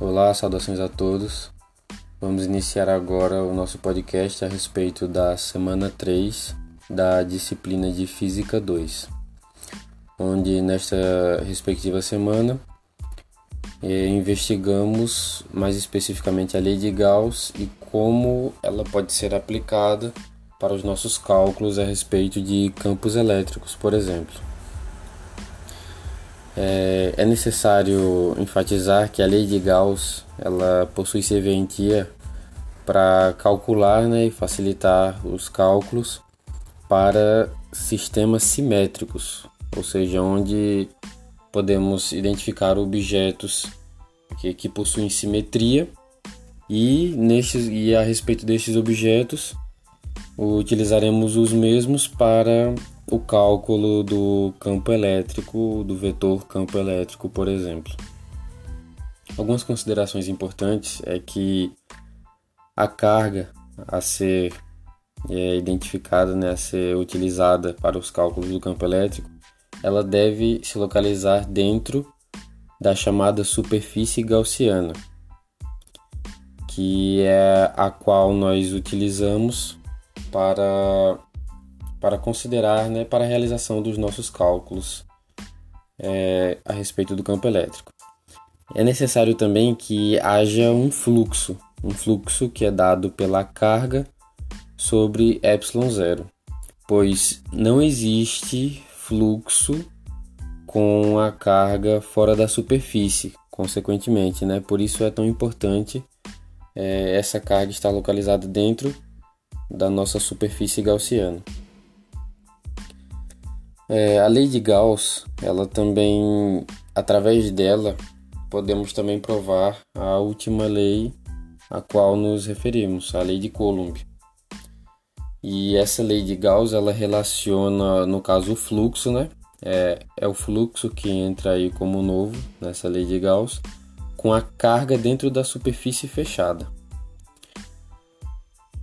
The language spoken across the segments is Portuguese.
Olá, saudações a todos. Vamos iniciar agora o nosso podcast a respeito da semana 3 da disciplina de Física 2, onde nesta respectiva semana eh, investigamos mais especificamente a lei de Gauss e como ela pode ser aplicada para os nossos cálculos a respeito de campos elétricos, por exemplo. É, é necessário enfatizar que a lei de Gauss ela possui serventia para calcular né, e facilitar os cálculos para sistemas simétricos, ou seja, onde podemos identificar objetos que, que possuem simetria e, nestes, e a respeito destes objetos utilizaremos os mesmos para o cálculo do campo elétrico, do vetor campo elétrico, por exemplo. Algumas considerações importantes é que a carga a ser é, identificada, né, a ser utilizada para os cálculos do campo elétrico, ela deve se localizar dentro da chamada superfície gaussiana, que é a qual nós utilizamos para, para considerar, né, para a realização dos nossos cálculos é, a respeito do campo elétrico. É necessário também que haja um fluxo, um fluxo que é dado pela carga sobre ε0, pois não existe fluxo com a carga fora da superfície, consequentemente, né? Por isso é tão importante é, essa carga estar localizada dentro da nossa superfície gaussiana. É, a lei de Gauss, ela também, através dela, podemos também provar a última lei a qual nos referimos, a lei de Coulomb. E essa lei de Gauss, ela relaciona, no caso, o fluxo, né? É, é o fluxo que entra aí como novo nessa lei de Gauss, com a carga dentro da superfície fechada.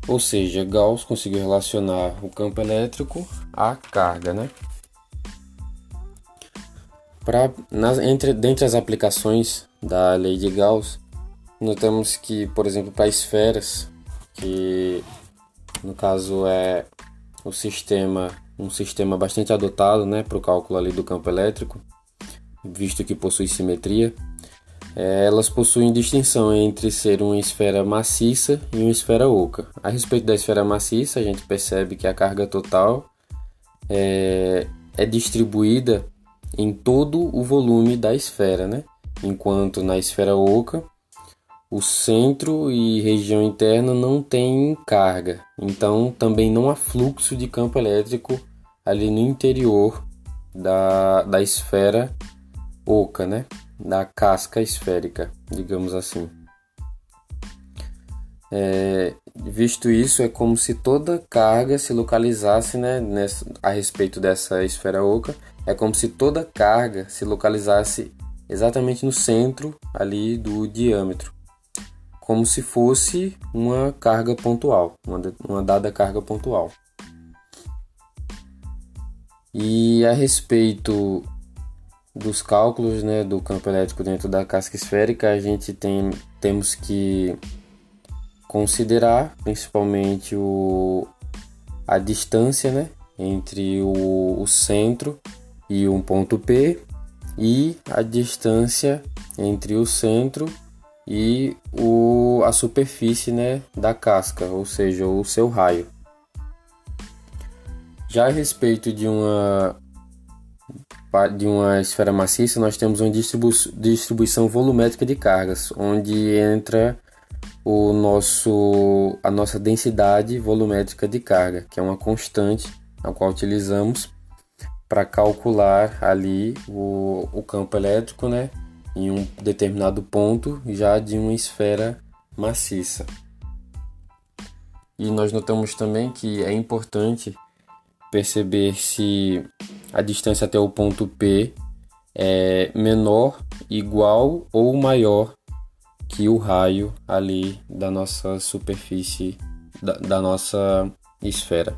Ou seja, Gauss conseguiu relacionar o campo elétrico à carga, né? Pra, nas, entre, dentre as aplicações da lei de Gauss, notamos que, por exemplo, para esferas, que no caso é o sistema, um sistema bastante adotado né, para o cálculo ali do campo elétrico, visto que possui simetria, é, elas possuem distinção entre ser uma esfera maciça e uma esfera oca. A respeito da esfera maciça, a gente percebe que a carga total é, é distribuída em todo o volume da esfera, né? enquanto na esfera oca o centro e região interna não tem carga, então também não há fluxo de campo elétrico ali no interior da, da esfera oca, né? da casca esférica, digamos assim. É, visto isso, é como se toda carga se localizasse né, nessa, a respeito dessa esfera oca, é como se toda carga se localizasse exatamente no centro ali do diâmetro, como se fosse uma carga pontual, uma, uma dada carga pontual. E a respeito dos cálculos né, do campo elétrico dentro da casca esférica, a gente tem, temos que considerar principalmente o, a distância né, entre o, o centro e um ponto P e a distância entre o centro e o, a superfície né, da casca, ou seja, o seu raio. Já a respeito de uma de uma esfera maciça, nós temos uma distribu distribuição volumétrica de cargas, onde entra o nosso, a nossa densidade volumétrica de carga, que é uma constante a qual utilizamos para calcular ali o, o campo elétrico né, em um determinado ponto já de uma esfera maciça. E nós notamos também que é importante perceber se a distância até o ponto P é menor, igual ou maior que o raio ali da nossa superfície, da, da nossa esfera.